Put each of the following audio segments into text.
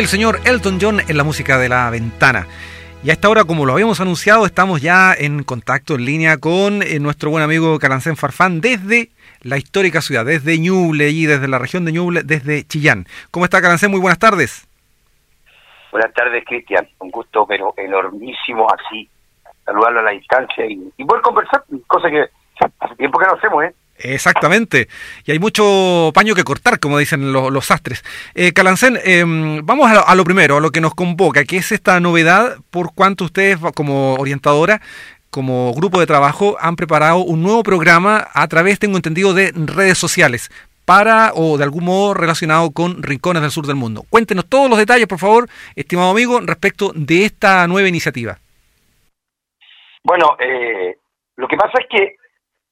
el señor Elton John en la música de la ventana. Y a esta hora, como lo habíamos anunciado, estamos ya en contacto en línea con eh, nuestro buen amigo Calancén Farfán desde la histórica ciudad, desde Ñuble y desde la región de Ñuble, desde Chillán. ¿Cómo está Calancén? Muy buenas tardes. Buenas tardes, Cristian. Un gusto, pero enormísimo así, saludarlo a la distancia y, y poder conversar, cosa que hace tiempo que no hacemos, ¿eh? Exactamente. Y hay mucho paño que cortar, como dicen los, los sastres. Eh, Calancén, em, vamos a lo, primero, a lo que nos convoca, que es esta novedad, por cuanto ustedes como orientadora, como grupo de trabajo, han preparado un nuevo programa a través, tengo entendido, de redes sociales para o de algún modo relacionado con Rincones del Sur del Mundo. Cuéntenos todos los detalles, por favor, estimado amigo, respecto de esta nueva iniciativa. Bueno, eh, lo que pasa es que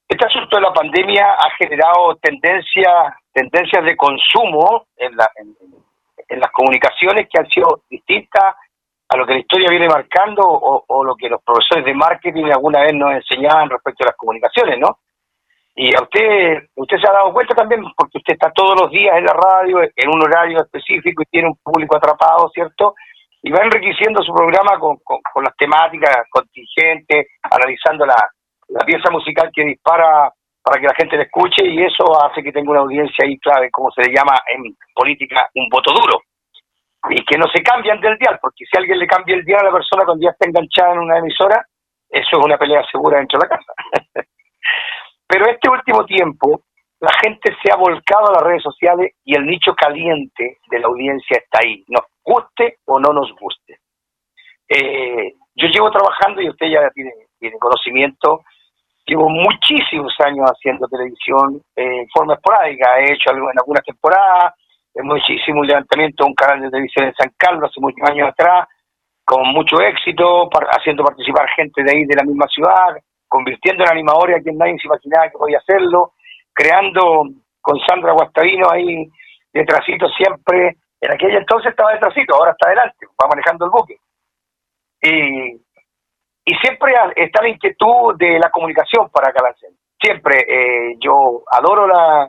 este asunto de la pandemia ha generado tendencias tendencias de consumo en, la, en, las comunicaciones que han sido distintas a lo que la historia viene marcando o, lo que los profesores de marketing alguna vez nos enseñaban respecto a las comunicaciones, ¿no? Y a usted, usted se ha dado cuenta también, porque usted está todos los días en la radio, en un horario específico y tiene un público atrapado, ¿cierto? Y va enriqueciendo su programa con, con las temáticas contingentes, analizando la, la pieza musical que dispara para que la gente le escuche y eso hace que tenga una audiencia ahí clave, como se le llama en política, un voto duro. Y que no se cambian del dial, porque si alguien le cambia el dial a la persona cuando ya está enganchada en una emisora, eso es una pelea segura dentro de la casa. Pero este último tiempo, la gente se ha volcado a las redes sociales y el nicho caliente de la audiencia está ahí, nos guste o no nos guste. Eh, yo llevo trabajando, y usted ya tiene, tiene conocimiento, Llevo muchísimos años haciendo televisión eh, en forma esporádica. He hecho en algunas temporadas, hecho un levantamiento de un canal de televisión en San Carlos hace muchos años atrás, con mucho éxito, haciendo participar gente de ahí de la misma ciudad, convirtiendo en animadores a quien nadie se imaginaba que podía hacerlo, creando con Sandra Guastavino ahí detrásito siempre. En aquella entonces estaba detrásito, ahora está adelante, va manejando el buque. Y y siempre está la inquietud de la comunicación para Calancén. Siempre eh, yo adoro la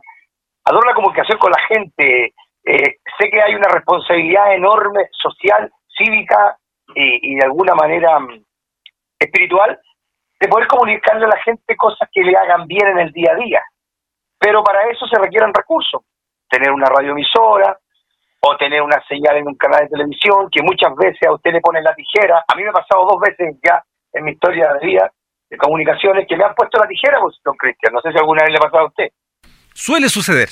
adoro la comunicación con la gente. Eh, sé que hay una responsabilidad enorme social, cívica y, de alguna manera mm, espiritual de poder comunicarle a la gente cosas que le hagan bien en el día a día. Pero para eso se requieren recursos. Tener una radioemisora o tener una señal en un canal de televisión que muchas veces a usted le ponen la tijera. A mí me ha pasado dos veces ya en mi historia de vida de comunicaciones que me han puesto la tijera, pues, don Cristian. No sé si alguna vez le ha pasado a usted. Suele suceder.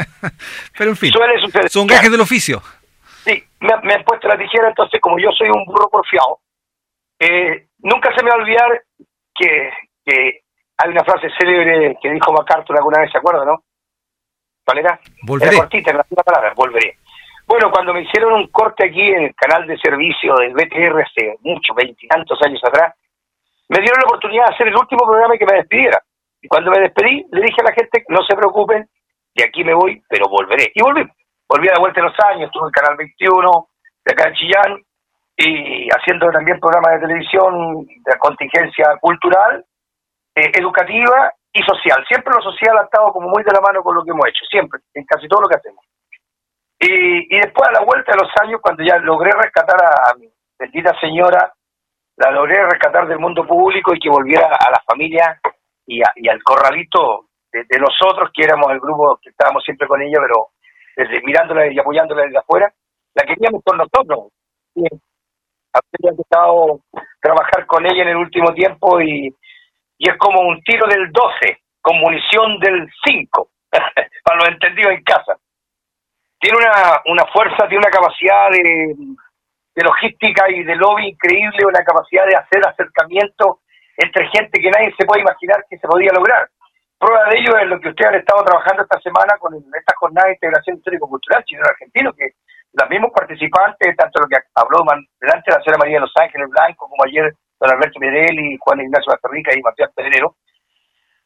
Pero en fin, Suele suceder. son gajes del oficio. Sí, me, han puesto la tijera, entonces como yo soy un burro porfiado, eh, nunca se me va a olvidar que, que hay una frase célebre que dijo MacArthur alguna vez, ¿se acuerda, no? ¿Cuál era? Volveré. Era cortita, la palabra, volveré. Bueno, cuando me hicieron un corte aquí en el canal de servicio del BTR hace muchos, veintitantos años atrás, me dieron la oportunidad de hacer el último programa que me despidiera. Y cuando me despedí, le dije a la gente, no se preocupen, de aquí me voy, pero volveré. Y volví. Volví a la vuelta de los años, estuve en Canal 21, de acá en Chillán, y haciendo también programas de televisión de contingencia cultural, eh, educativa y social. Siempre lo social ha estado como muy de la mano con lo que hemos hecho, siempre, en casi todo lo que hacemos. Y, y después a la vuelta de los años, cuando ya logré rescatar a, mi bendita señora, la logré rescatar del mundo público y que volviera a la familia y, al corralito de, nosotros, que éramos el grupo que estábamos siempre con ella, pero desde, mirándola y apoyándola desde afuera, la queríamos con nosotros. Y, había empezado trabajar con ella en el último tiempo y, y es como un tiro del 12 con munición del 5, para los entendidos en casa tiene una, una fuerza, tiene una capacidad de, de logística y de lobby increíble, una capacidad de hacer acercamiento entre gente que nadie se puede imaginar que se podía lograr. Prueba de ello es lo que ustedes han estado trabajando esta semana con esta jornada de integración histórico-cultural chileno-argentino, que los mismos participantes, tanto lo que habló delante la señora María de Los Ángeles Blanco, como ayer don Alberto y Juan Ignacio Basterrica y Matías Pedrero,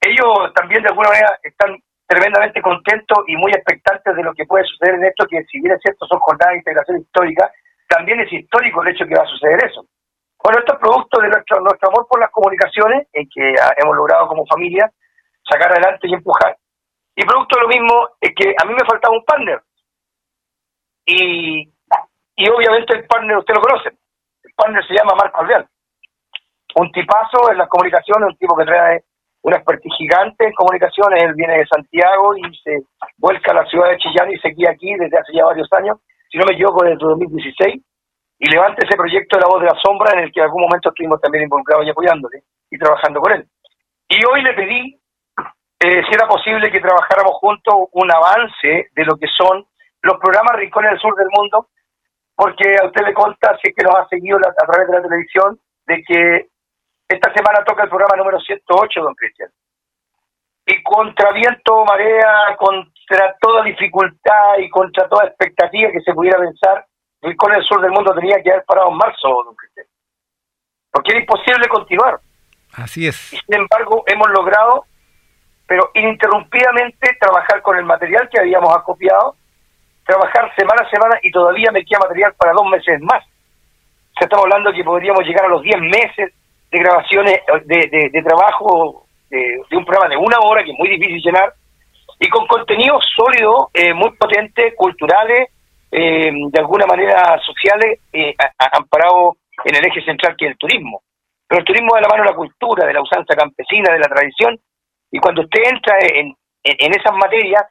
ellos también de alguna manera están tremendamente contentos y muy expectantes de lo que puede suceder en esto, que si bien es cierto son jornadas de integración histórica, también es histórico el hecho que va a suceder eso. Bueno, esto es producto de nuestro, amor por las comunicaciones, en que hemos logrado como familia sacar adelante y empujar. Y producto de lo mismo es que a mí me faltaba un partner. Y, y obviamente el partner, usted lo conoce, el partner se llama Marco Alvear. Un tipazo en las comunicaciones, un tipo que trae una expertise gigante en comunicaciones, él viene de Santiago y se vuelca a la ciudad de Chillán y se queda aquí desde hace ya varios años, si no me equivoco, desde 2016, y levanta ese proyecto de la voz de la sombra en el que en algún momento estuvimos también involucrados y apoyándole y trabajando con él. Y hoy le pedí eh, si era posible que trabajáramos juntos un avance de lo que son los programas Rincones del Sur del Mundo, porque a usted le consta, si es que nos ha seguido a través de la televisión, de que esta semana toca el programa número 108, don Cristian. Y contra viento, marea, contra toda dificultad y contra toda expectativa que se pudiera pensar, Rincón del Sur del Mundo tenía que haber parado en marzo, don Cristian. Porque era imposible continuar. Así es. Y sin embargo, hemos logrado, pero ininterrumpidamente, trabajar con el material que habíamos acopiado, trabajar semana a semana y todavía me queda material para dos meses más. Se estamos hablando que podríamos llegar a los 10 meses de grabaciones, de, de, trabajo de, un programa de una hora, que es muy difícil llenar, y con contenidos sólidos, eh, muy potentes, culturales, eh, de alguna manera sociales, eh, amparados en el eje central que es el turismo. Pero el turismo de la mano de la cultura, de la usanza campesina, de la tradición, y cuando usted entra en, en, esas materias,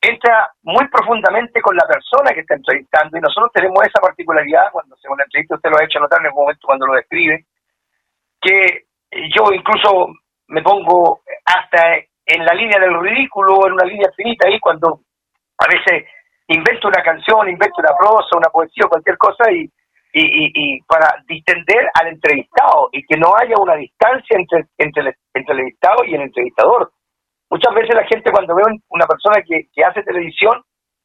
entra muy profundamente con la persona que está entrevistando, y nosotros tenemos esa particularidad, cuando hacemos la entrevista, usted lo ha hecho notar en algún momento cuando lo describe, que yo incluso me pongo hasta en la línea del ridículo, en una línea finita ahí, cuando a veces invento una canción, invento una prosa, una poesía o cualquier cosa y, y, y, para distender al entrevistado y que no haya una distancia entre, entre, el, entrevistado y el entrevistador. Muchas veces la gente cuando ve una persona que, que hace televisión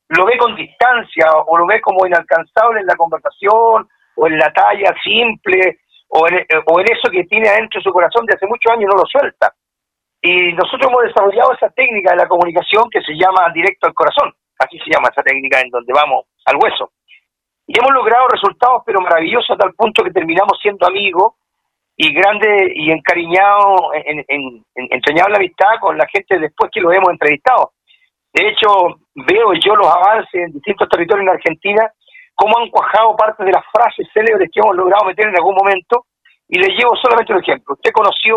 lo ve con distancia o lo ve como inalcanzable en la conversación o en la talla simple o en, o en eso que tiene adentro de su corazón de hace muchos años y no lo suelta. Y nosotros hemos desarrollado esa técnica de la comunicación que se llama directo al corazón, así se llama esa técnica en donde vamos al hueso. Y hemos logrado resultados pero maravillosos a tal punto que terminamos siendo amigos y grandes y encariñados, en, en, en, la amistad con la gente después que los hemos entrevistado. De hecho, veo yo los avances en distintos territorios en Argentina cómo han cuajado parte de las frases célebres que hemos logrado meter en algún momento, y les llevo solamente un ejemplo. Usted conoció,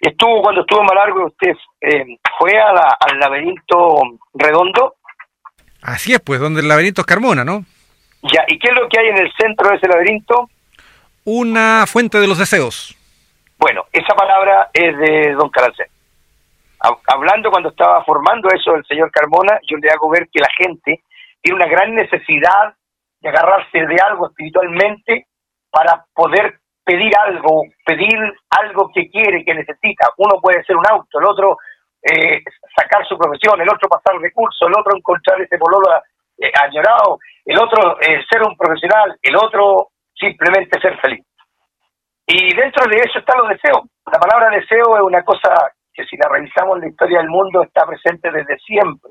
estuvo cuando estuvo en Malargo, usted eh, fue a al laberinto redondo. Así es, pues, donde el laberinto es Carmona, ¿no? Ya, ¿y qué es lo que hay en el centro de ese laberinto? Una fuente de los deseos. Bueno, esa palabra es de don Carancel. Hablando cuando estaba formando eso el señor Carmona, yo le hago ver que la gente tiene una gran necesidad de agarrarse de algo espiritualmente para poder pedir algo, pedir algo que quiere, que necesita. Uno puede ser un auto, el otro eh, sacar su profesión, el otro pasar recursos, el otro encontrar ese pololo eh, añorado, el otro eh, ser un profesional, el otro simplemente ser feliz. Y dentro de eso están los deseos. La palabra deseo es una cosa que si la revisamos en la historia del mundo está presente desde siempre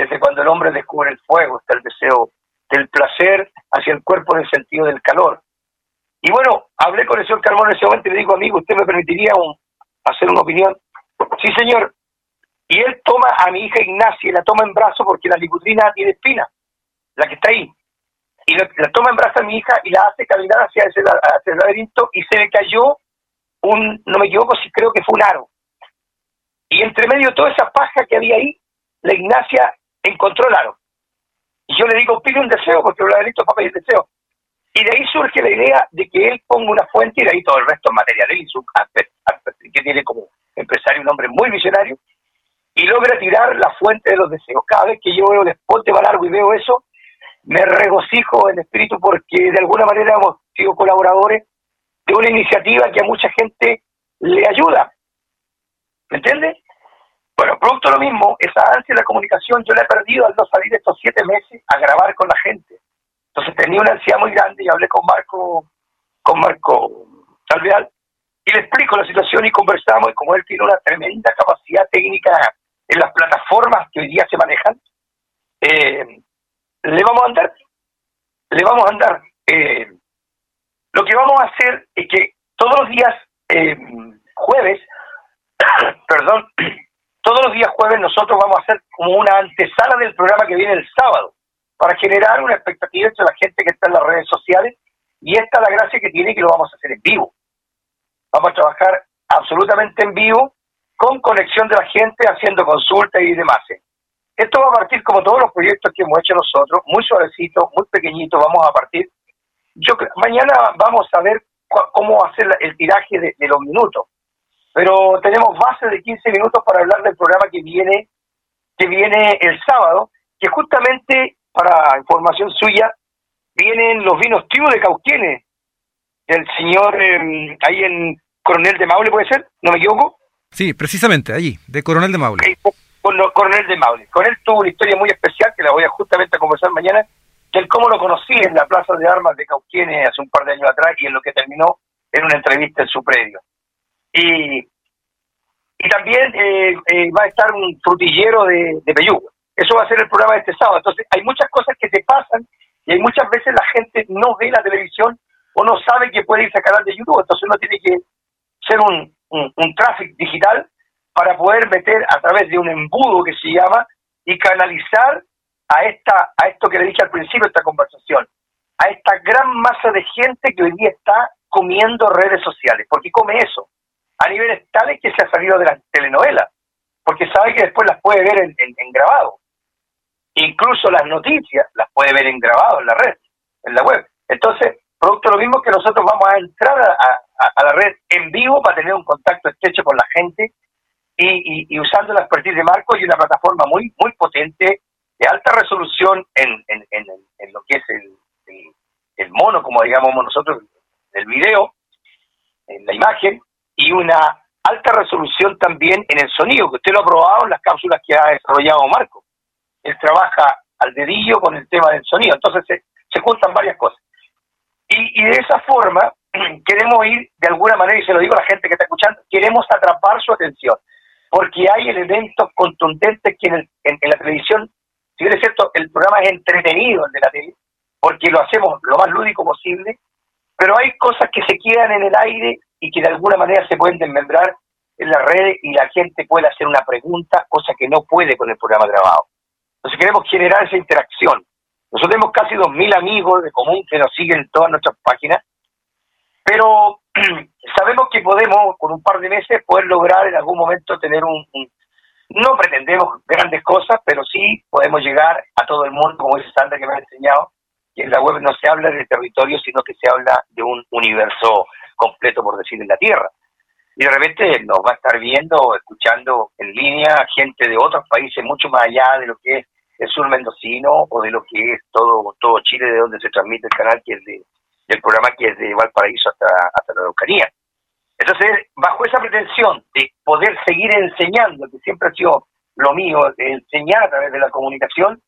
desde cuando el hombre descubre el fuego, está el deseo del placer hacia el cuerpo en el sentido del calor. Y bueno, hablé con el señor Carmona en ese momento y le digo, amigo, ¿usted me permitiría hacer una opinión? Sí, señor. Y él toma a mi hija Ignacia y la toma en brazo porque la licutrina tiene espina, la que está ahí. Y la, toma en brazo a mi hija y la hace caminar hacia, ese, hacia el laberinto y se le cayó un, no me equivoco si creo que fue un aro. Y entre medio de toda esa paja que había ahí, la Ignacia encontró el aro. Y yo le digo, pide un deseo, porque los laberintos para pedir deseo. Y de ahí surge la idea de que él ponga una fuente y de ahí todo el resto material. y su que tiene como empresario un hombre muy visionario, y logra tirar la fuente de los deseos. Cada vez que yo veo después de largo y veo eso, me regocijo en espíritu porque de alguna manera hemos sido colaboradores de una iniciativa que a mucha gente le ayuda. ¿Me entiendes? Bueno, producto lo mismo, esa ansia de la comunicación yo la he perdido al no salir estos siete meses a grabar con la gente. Entonces tenía una ansiedad muy grande y hablé con Marco, con Marco Salveal, y le explico la situación y conversamos, y como él tiene una tremenda capacidad técnica en las plataformas que hoy día se manejan, eh, le vamos a andar, le vamos a andar. Eh, lo que vamos a hacer es que todos los días, eh, jueves, perdón, todos los días jueves nosotros vamos a hacer como una antesala del programa que viene el sábado. para generar una expectativa entre la gente que está en las redes sociales y esta es la gracia que tiene que lo vamos a hacer en vivo. Vamos a trabajar absolutamente en vivo, con conexión de la gente, haciendo consultas y demás. Esto va a partir como todos los proyectos que hemos hecho nosotros, muy suavecito, muy pequeñito, vamos a partir. Yo mañana vamos a ver cómo hacer el tiraje de, de los minutos, pero tenemos base de 15 minutos para hablar del programa que viene que viene el sábado, que justamente para información suya, vienen los vinos tíos de Cauquienes, del señor em, ahí en Coronel de Maule, ¿puede ser? ¿No me equivoco? Sí, precisamente, allí, de Coronel de Maule. con, Coronel de Maule. Con él tuvo una historia muy especial que la voy a justamente a conversar mañana, del cómo lo conocí en la Plaza de Armas de Cauquienes hace un par de años atrás y en lo que terminó en una entrevista en su predio. Y, y también eh, eh, va a estar un frutillero de, de eso va a ser el programa de este sábado. Entonces, hay muchas cosas que te pasan y hay muchas veces la gente no ve la televisión o no sabe que puede irse al canal de YouTube. Entonces, uno tiene que ser un, un, un tráfico digital para poder meter a través de un embudo que se llama y canalizar a esta a esto que le dije al principio de esta conversación, a esta gran masa de gente que hoy día está comiendo redes sociales, porque come eso, a niveles tales que se ha salido de las telenovelas, porque sabe que después las puede ver en grabado. Incluso las noticias las puede ver en grabado en la red, en la web. Entonces, producto de lo mismo que nosotros vamos a entrar a, la red en vivo para tener un contacto estrecho con la gente y, usando la expertise de Marco y una plataforma muy muy potente de alta resolución en, en, lo que es el, el, mono, como digamos nosotros, el video, en la imagen, y una alta resolución también en el sonido, que usted lo ha probado en las cápsulas que ha desarrollado Marco él trabaja al dedillo con el tema del sonido, entonces se, se juntan varias cosas. Y, de esa forma queremos ir, de alguna manera, y se lo digo a la gente que está escuchando, queremos atrapar su atención, porque hay elementos contundentes que en, la televisión, si bien es cierto, el programa es entretenido, el de la tele, porque lo hacemos lo más lúdico posible, pero hay cosas que se quedan en el aire y que de alguna manera se pueden desmembrar en la red y la gente puede hacer una pregunta, cosa que no puede con el programa grabado. Entonces queremos generar esa interacción. Nosotros tenemos casi 2.000 amigos de común que nos siguen en todas nuestras páginas, pero sabemos que podemos, con un par de meses, poder lograr en algún momento tener un, no pretendemos grandes cosas, pero sí podemos llegar a todo el mundo, como dice Sandra que me ha enseñado, en la web no se habla de territorio, sino que se habla de un universo completo, por decir, en la Tierra y de repente nos va a estar viendo, escuchando en línea gente de otros países mucho más allá de lo que es el sur mendocino o de lo que es todo todo Chile, de donde se transmite el canal, que es de, del programa que es de Valparaíso hasta, hasta la Araucanía. Entonces, bajo esa pretensión de poder seguir enseñando, que siempre ha sido lo mío, enseñar a través de la comunicación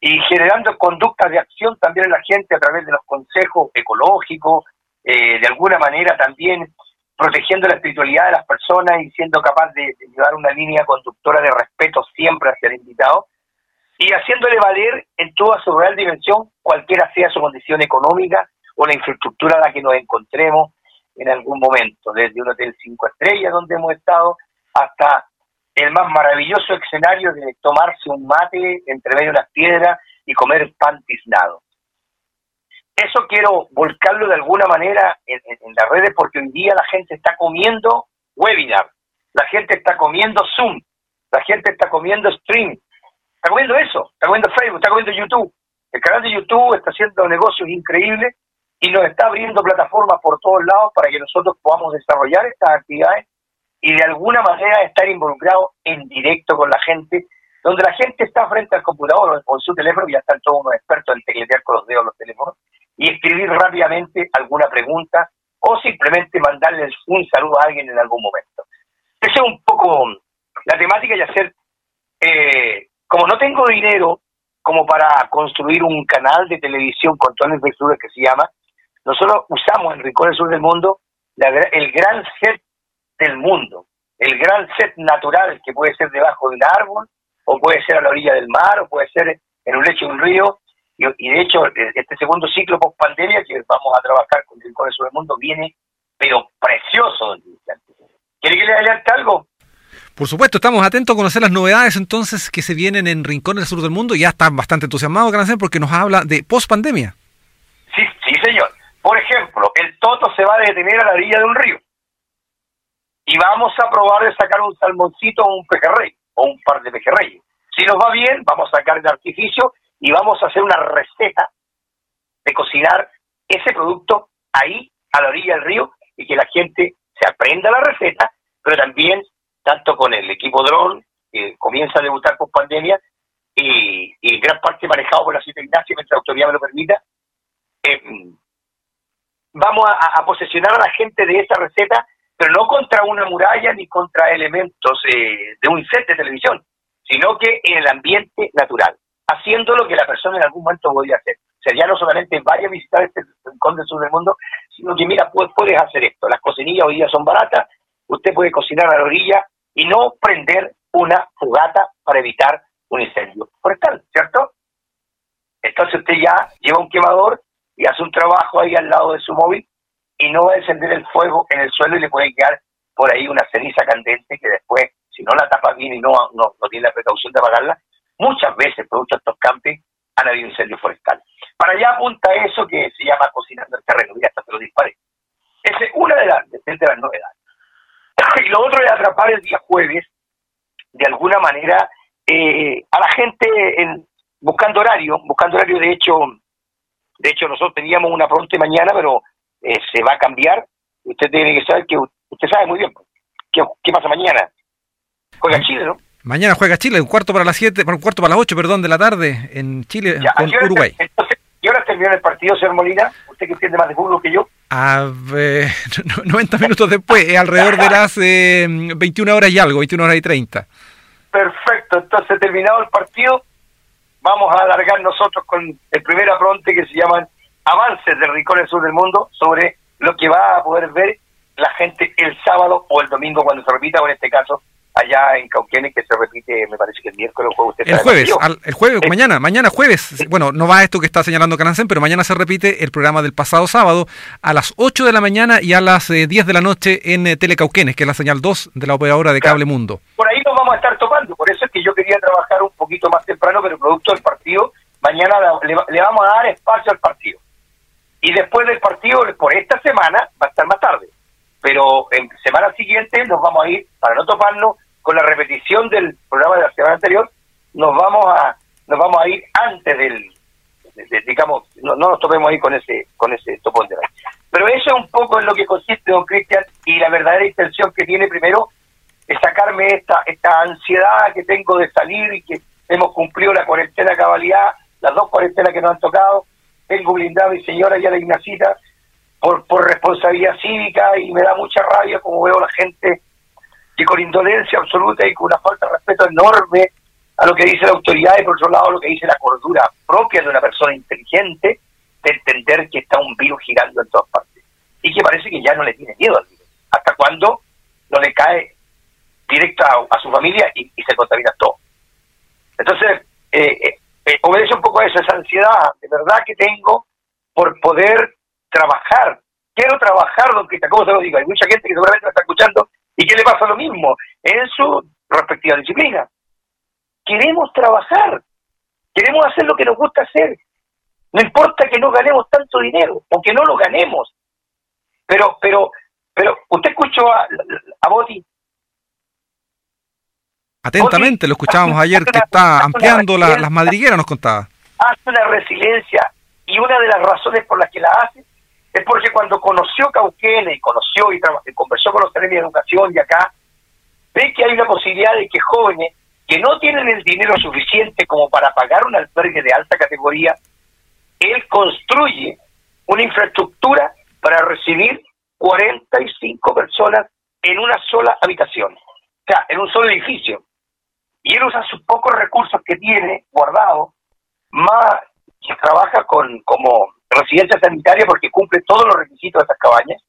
y generando conductas de acción también en la gente a través de los consejos ecológicos, eh, de alguna manera también protegiendo la espiritualidad de las personas y siendo capaz de, llevar una línea conductora de respeto siempre hacia el invitado y haciéndole valer en toda su real dimensión, cualquiera sea su condición económica o la infraestructura a la que nos encontremos en algún momento, desde un hotel cinco estrellas donde hemos estado hasta el más maravilloso escenario de tomarse un mate entre medio de las piedras y comer pan tiznado eso quiero volcarlo de alguna manera en, las redes porque hoy día la gente está comiendo webinar, la gente está comiendo Zoom, la gente está comiendo stream, está comiendo eso, está comiendo Facebook, está comiendo YouTube. El canal de YouTube está haciendo negocios increíbles y nos está abriendo plataformas por todos lados para que nosotros podamos desarrollar estas actividades y de alguna manera estar involucrados en directo con la gente, donde la gente está frente al computador o su teléfono, y ya están todos unos expertos en tecletear con los dedos los teléfonos, y escribir rápidamente alguna pregunta o simplemente mandarles un saludo a alguien en algún momento. Esa es un poco la temática y hacer, eh, como no tengo dinero como para construir un canal de televisión con todas las infraestructuras que se llama, nosotros usamos en Rincón del Sur del Mundo el gran set del mundo, el gran set natural que puede ser debajo de un árbol, o puede ser a la orilla del mar, o puede ser en un lecho de un río, y, de hecho, e, este segundo ciclo post pandemia que vamos a trabajar con el Core sobre el Mundo viene, pero precioso, ¿Quiere que le adelante algo? Por supuesto, estamos atentos a conocer las novedades entonces que se vienen en Rincón del Sur del Mundo. Ya está bastante entusiasmado, Grancén, porque nos habla de post-pandemia. Sí, sí, señor. Por ejemplo, el Toto se va a detener a la orilla de un río. Y vamos a probar de sacar un salmoncito o un pejerrey, o un par de pejerreyes. Si nos va bien, vamos a sacar el artificio y vamos a hacer una receta de cocinar ese producto ahí, a la orilla del río, y que la gente se aprenda la receta, pero también, tanto con el equipo dron, que comienza a debutar por pandemia, y, y gran parte manejado por la Ciudad Ignacia, mientras la autoridad me lo permita, eh, vamos a, posesionar a la gente de esa receta, pero no contra una muralla ni contra elementos eh, de un set de televisión, sino que en el ambiente natural, haciendo lo que la persona en algún momento podía hacer. O sea, ya no solamente vaya a visitar este rincón del sur del mundo, sino que mira, puedes, puedes hacer esto. Las cocinillas hoy día son baratas, usted puede cocinar a la orilla y no prender una fogata para evitar un incendio forestal, ¿cierto? Entonces usted ya lleva un quemador y hace un trabajo ahí al lado de su móvil y no va a encender el fuego en el suelo y le puede quedar por ahí una ceniza candente que después, si no la tapa bien y no, no, no tiene la precaución de apagarla, muchas veces, producto de estos campings, han habido incendios forestales. Para allá apunta eso que se llama cocinando el terreno, y hasta te lo disparé. Esa es una de las, de las novedades. Y lo otro es atrapar el día jueves, de alguna manera, eh, a la gente en, buscando horario, buscando horario, de hecho, de hecho nosotros teníamos una pronta mañana, pero eh, se va a cambiar. Usted tiene que saber que usted sabe muy bien qué, qué pasa mañana. Juega Chile, ¿no? Mañana juega Chile, un cuarto para las siete, un cuarto para las ocho, perdón, de la tarde en Chile con Uruguay. Entonces, ¿qué hora terminó el partido, señor Molina? Usted que entiende más de fútbol que yo. A ver, 90 minutos después, alrededor de las 21 eh, horas y algo, 21 horas y 30. Perfecto, entonces terminado el partido, vamos a alargar nosotros con el primer apronte que se llaman Avances del Rincón del Sur del Mundo sobre lo que va a poder ver la gente el sábado o el domingo cuando se repita, o en este caso allá en Cauquenes que se repite, me parece que el miércoles o el jueves, el jueves, mañana, mañana jueves, bueno, no va esto que está señalando Canancén, pero mañana se repite el programa del pasado sábado a las 8 de la mañana y a las 10 eh, de la noche en eh, Telecauquenes, que es la señal 2 de la operadora de Cable Mundo. Por ahí nos vamos a estar topando, por eso es que yo quería trabajar un poquito más temprano, pero producto del partido, mañana le, vamos a dar espacio al partido. Y después del partido, por esta semana, va a estar más tarde. Pero en semana siguiente nos vamos a ir, para no toparnos, con la repetición del programa de la semana anterior, nos vamos a nos vamos a ir antes del, digamos, no, nos topemos ahí con ese con ese topón de Pero eso es un poco en lo que consiste, don Cristian, y la verdadera intención que tiene primero es sacarme esta esta ansiedad que tengo de salir y que hemos cumplido la cuarentena cabalidad, las dos cuarentenas que nos han tocado, tengo blindado mi señora y a la Ignacita por, por responsabilidad cívica y me da mucha rabia como veo la gente que con indolencia absoluta y con una falta de respeto enorme a lo que dice la autoridad y por otro lado lo que dice la cordura propia de una persona inteligente de entender que está un virus girando en todas partes y que parece que ya no le tiene miedo al virus. ¿Hasta cuando no le cae directo a, su familia y, se contamina todo? Entonces, eh, eh, eh, obedece un poco a esa ansiedad de verdad que tengo por poder trabajar. Quiero trabajar, don Cristian, ¿cómo se lo digo? Hay mucha gente que seguramente me está escuchando y que le pasa lo mismo en su respectiva disciplina. Queremos trabajar, queremos hacer lo que nos gusta hacer. No importa que no ganemos tanto dinero o que no lo ganemos. Pero, pero, pero, ¿usted escuchó a, a Boti? Atentamente, lo escuchábamos ayer que está ampliando las madrigueras, nos contaba. Hace una resiliencia y una de las razones por las que la hace es porque cuando conoció Cauquenes y conoció y, conversó con los trenes de educación y acá, ve que hay una posibilidad de que jóvenes que no tienen el dinero suficiente como para pagar un albergue de alta categoría, él construye una infraestructura para recibir 45 personas en una sola habitación, o sea, en un solo edificio. Y él usa sus pocos recursos que tiene guardados, más que trabaja con como residencia sanitaria porque cumple todos los requisitos de estas cabañas.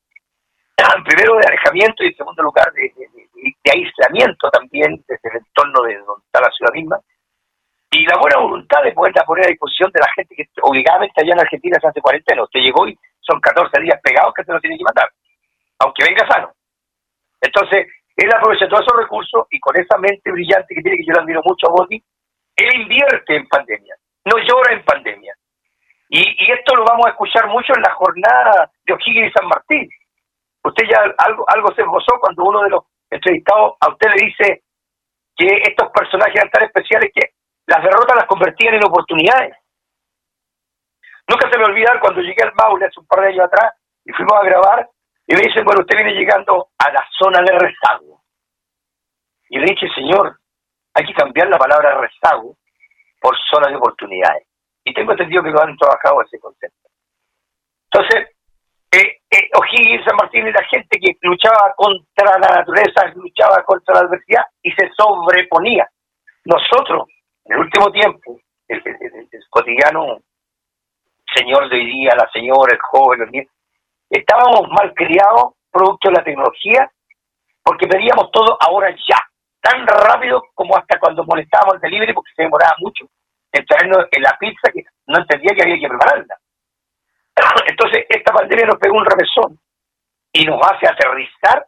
Primero de alejamiento y en segundo lugar de, aislamiento también desde el entorno de donde está la ciudad misma. Y la buena voluntad de poderla poner a disposición de la gente que obligadamente allá en Argentina se hace cuarentena. Usted llegó y son 14 días pegados que se lo tiene que matar, aunque venga sano. Entonces, Él aprovecha todos esos recursos y con esa mente brillante que tiene, que yo le admiro mucho a Boti, él invierte en pandemia, no llora en pandemia. Y, esto lo vamos a escuchar mucho en la jornada de O'Higgins y San Martín. Usted ya algo, algo se esbozó cuando uno de los entrevistados a usted le dice que estos personajes eran tan especiales que las derrotas las convertían en oportunidades. Nunca se me olvidar cuando llegué al Maule hace un par de años atrás y fuimos a grabar y me dicen, bueno, usted viene llegando a la zona de rezago. Y le dije, señor, hay que cambiar la palabra rezago por zona de oportunidades. Y tengo entendido que lo han trabajado ese concepto. Entonces, eh, eh, O'Higgins, San Martín y la gente que luchaba contra la naturaleza, luchaba contra la adversidad y se sobreponía. Nosotros, en el último tiempo, el, cotidiano señor de hoy día, la señora, el joven, los niños, estábamos mal criados producto de la tecnología porque pedíamos todo ahora ya, tan rápido como hasta cuando molestábamos el delivery porque se demoraba mucho en traernos en la pizza que no entendía que había que prepararla. Entonces, esta pandemia nos pegó un revesón y nos hace aterrizar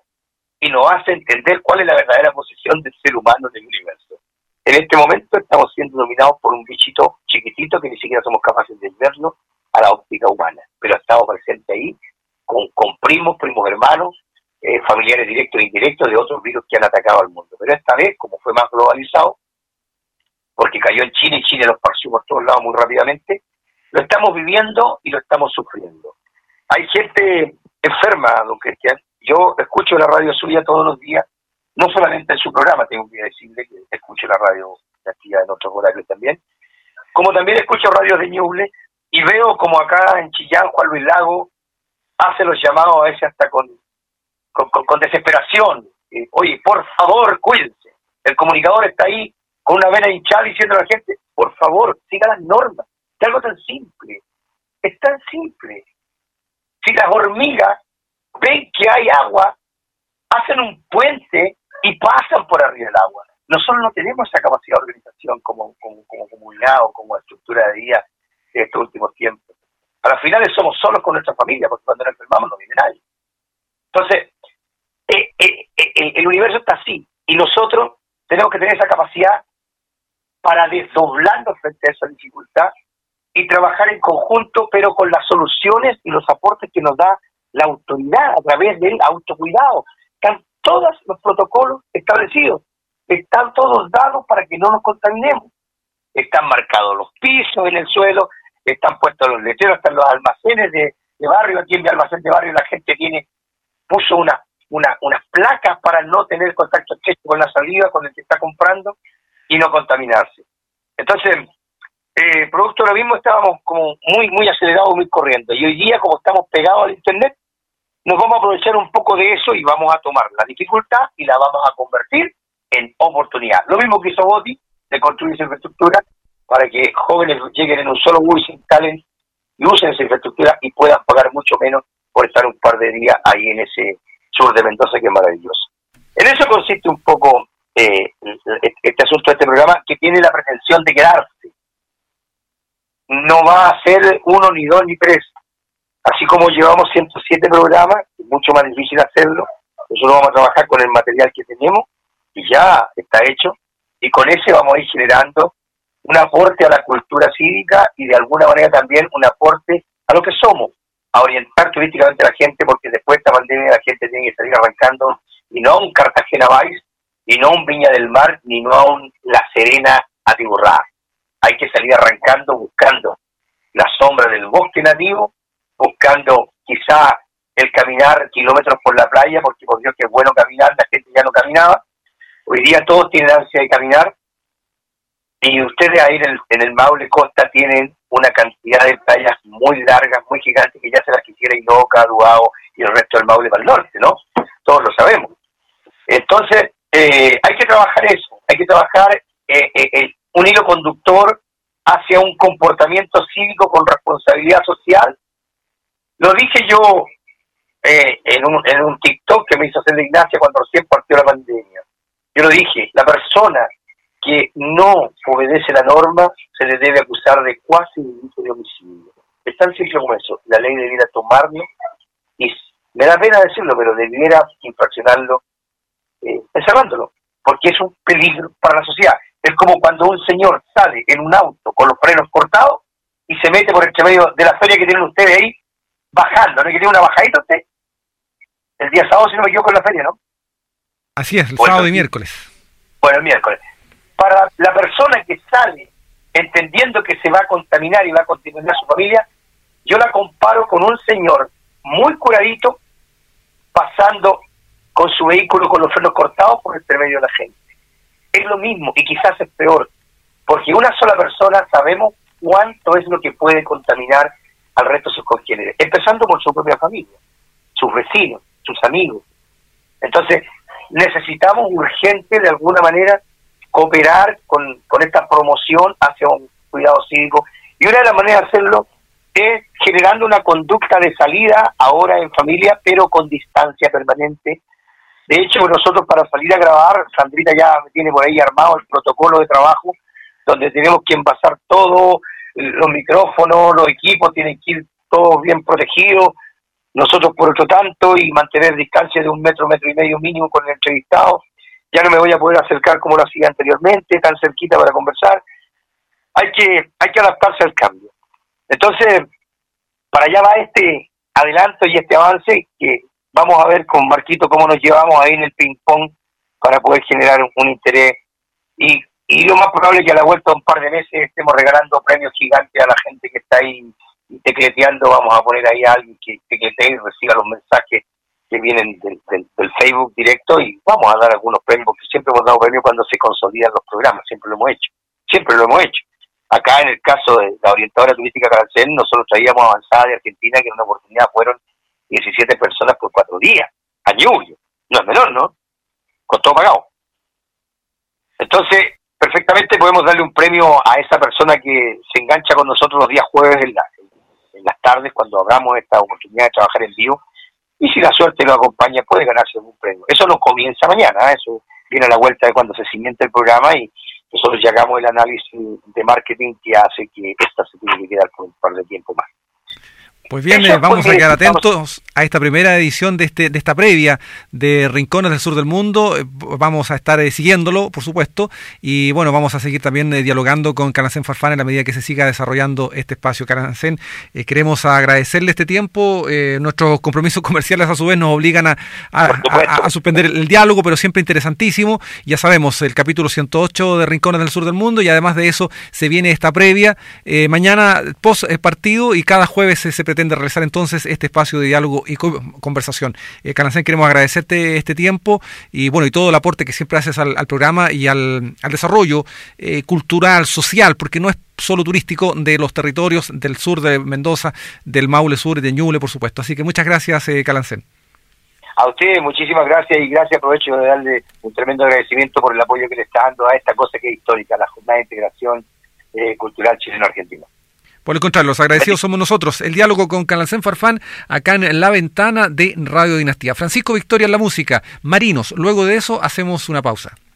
y nos hace entender cuál es la verdadera posición del ser humano en el universo. En este momento estamos siendo dominados por un bichito chiquitito que ni siquiera somos capaces de verlo a la óptica humana, pero ha estado presente ahí con, primos, primos hermanos, eh, familiares directos e indirectos de otros virus que han atacado al mundo. Pero esta vez, como fue más globalizado, porque cayó en China y China lo esparció por todos lados muy rápidamente, lo estamos viviendo y lo estamos sufriendo. Hay gente enferma, don Cristian. Yo escucho la radio suya todos los días, no solamente en su programa, tengo que decirle que escucho la radio de aquí en otros horarios también, como también escucho radios de Ñuble y veo como acá en Chillán Juan Luis Lago hace los llamados a veces hasta con, con, desesperación. Oye, por favor, cuídense. El comunicador está ahí con una vena hinchada diciendo a la gente, por favor, siga las normas. Es algo tan simple. Es tan simple. Si las hormigas ven que hay agua, hacen un puente y pasan por arriba del agua. Nosotros no tenemos esa capacidad de organización como, como, como comunidad o como estructura de vida de estos últimos tiempos. A las finales somos solos con nuestra familia, cuando nos enfermamos no viene nadie. Entonces, eh, eh, eh, el universo está así, y nosotros tenemos que tener esa capacidad para desdoblarnos frente a esa dificultad y trabajar en conjunto, pero con las soluciones y los aportes que nos da la autoridad a través del autocuidado. Están todos los protocolos establecidos, están todos dados para que no nos contaminemos. Están marcados los pisos en el suelo, están puestos los letreros, están los almacenes de, barrio. Aquí en mi almacén de barrio la gente tiene puso una, una, unas placas para no tener contacto estrecho con la salida, con el que está comprando y no contaminarse. Entonces, eh, producto de lo mismo estábamos como muy, muy acelerados, muy corriendo. Y hoy día, como estamos pegados al Internet, nos vamos a aprovechar un poco de eso y vamos a tomar la dificultad y la vamos a convertir en oportunidad. Lo mismo que hizo Boti de construir esa infraestructura para que jóvenes lleguen en un solo bus, se y usen esa infraestructura y puedan pagar mucho menos por estar un par de días ahí en ese sur de Mendoza que es maravilloso. En eso consiste un poco eh, este asunto de este programa que tiene la pretensión de quedarse. No va a ser uno, ni dos, ni tres. Así como llevamos 107 programas, es mucho más difícil hacerlo. Nosotros vamos a trabajar con el material que tenemos y ya está hecho. Y con ese vamos a ir generando un aporte a la cultura cívica y de alguna manera también un aporte a lo que somos, a orientar turísticamente a la gente, porque después de esta pandemia la gente tiene que salir arrancando, y no a un Cartagena Vice, y no a un Viña del Mar, ni no a un La Serena atiburrada. Hay que salir arrancando buscando la sombra del bosque nativo, buscando quizá el caminar kilómetros por la playa, porque por Dios que es bueno caminar, la gente ya no caminaba. Hoy día todos tienen ansia de caminar, y ustedes ahí en el, en el Maule Costa tienen una cantidad de playas muy largas, muy gigantes, que ya se las quisiera Inoca, Duao y el resto del Maule para el norte, ¿no? Todos lo sabemos. Entonces, eh, hay que trabajar eso, hay que trabajar eh, eh, un hilo conductor hacia un comportamiento cívico con responsabilidad social. Lo dije yo en, un, en un TikTok que me hizo hacer de Ignacia cuando recién partió la pandemia. Yo lo dije, la persona que no obedece la norma se le debe acusar de cuasi delito de homicidio. Es tan simple como eso. La ley debiera tomarlo y me da pena decirlo, pero debiera infraccionarlo eh, encerrándolo, porque es un peligro para la sociedad. Es como cuando un señor sale en un auto con los frenos cortados y se mete por el medio de la feria que tienen ustedes ahí, bajando, ¿no? Que tiene una bajadita usted. El día sábado, si no me equivoco, en la feria, ¿no? Así es, el sábado y miércoles. Bueno, el miércoles. Para la persona que sale entendiendo que se va a contaminar y va a contaminar a su familia, yo la comparo con un señor muy curadito pasando con su vehículo con los frenos cortados por el medio de la gente. Es lo mismo y quizás es peor, porque una sola persona sabemos cuánto es lo que puede contaminar al resto de sus congéneres, empezando por su propia familia, sus vecinos, sus amigos. Entonces, necesitamos urgente de alguna manera cooperar con, con esta promoción hacia un cuidado cívico. Y una de las maneras de hacerlo es generando una conducta de salida ahora en familia, pero con distancia permanente. De hecho, nosotros para salir a grabar, Sandrita ya tiene por ahí armado el protocolo de trabajo, donde tenemos que envasar todo, los micrófonos, los equipos, tienen que ir todos bien protegidos, nosotros por otro tanto, y mantener distancia de un metro, metro y medio mínimo con el entrevistado ya no me voy a poder acercar como lo hacía anteriormente, tan cerquita para conversar. Hay que, hay que adaptarse al cambio. Entonces, para allá va este adelanto y este avance que vamos a ver con Marquito cómo nos llevamos ahí en el ping-pong para poder generar un, interés. Y, lo más probable es que a la vuelta de un par de meses estemos regalando premios gigantes a la gente que está ahí tecleteando. Vamos a poner ahí a alguien que tecletee y reciba los mensajes que vienen del, Facebook directo y vamos a dar algunos premios, porque siempre hemos dado premios cuando se consolidan los programas, siempre lo hemos hecho, siempre lo hemos hecho. Acá en el caso de la orientadora turística Carancel, nosotros traíamos avanzada de Argentina, que en una oportunidad fueron 17 personas por cuatro días, a Ñuble. No es menor, ¿no? Con todo pagado. Entonces, perfectamente podemos darle un premio a esa persona que se engancha con nosotros los días jueves en, en las tardes, cuando abramos esta oportunidad de trabajar en vivo y si la suerte lo acompaña puede ganarse algún premio. Eso no comienza mañana, ¿eh? eso viene a la vuelta de cuando se cimente el programa y nosotros llegamos el análisis de marketing que hace que esta se tiene que quedar por un par de tiempo más. Pues bien, eh, vamos a quedar atentos a esta primera edición de, este, de esta previa de Rincones del Sur del Mundo. Eh, vamos a estar eh, siguiéndolo, por supuesto, y bueno, vamos a seguir también dialogando con Canacén Farfán en la medida que se siga desarrollando este espacio. Canacén, queremos agradecerle este tiempo. nuestros compromisos comerciales a su vez nos obligan a, a, suspender el diálogo, pero siempre interesantísimo. Ya sabemos, el capítulo 108 de Rincones del Sur del Mundo y además de eso se viene esta previa. mañana post partido y cada jueves se pretende de realizar entonces este espacio de diálogo y conversación. Eh, Canacén, queremos agradecerte este tiempo y bueno, y todo el aporte que siempre haces al, programa y al, desarrollo eh, cultural, social, porque no es solo turístico de los territorios del sur de Mendoza, del Maule Sur y de Ñuble, por supuesto. Así que muchas gracias, eh, Calancén. A usted muchísimas gracias y gracias aprovecho de darle un tremendo agradecimiento por el apoyo que le está dando a esta cosa que es histórica, la Jornada de Integración eh, Cultural Chileno-Argentina. Por el contrario, los agradecidos somos nosotros. El diálogo con Calancén Farfán acá en la ventana de Radio Dinastía. Francisco Victoria en la música. Marinos. Luego de eso hacemos una pausa.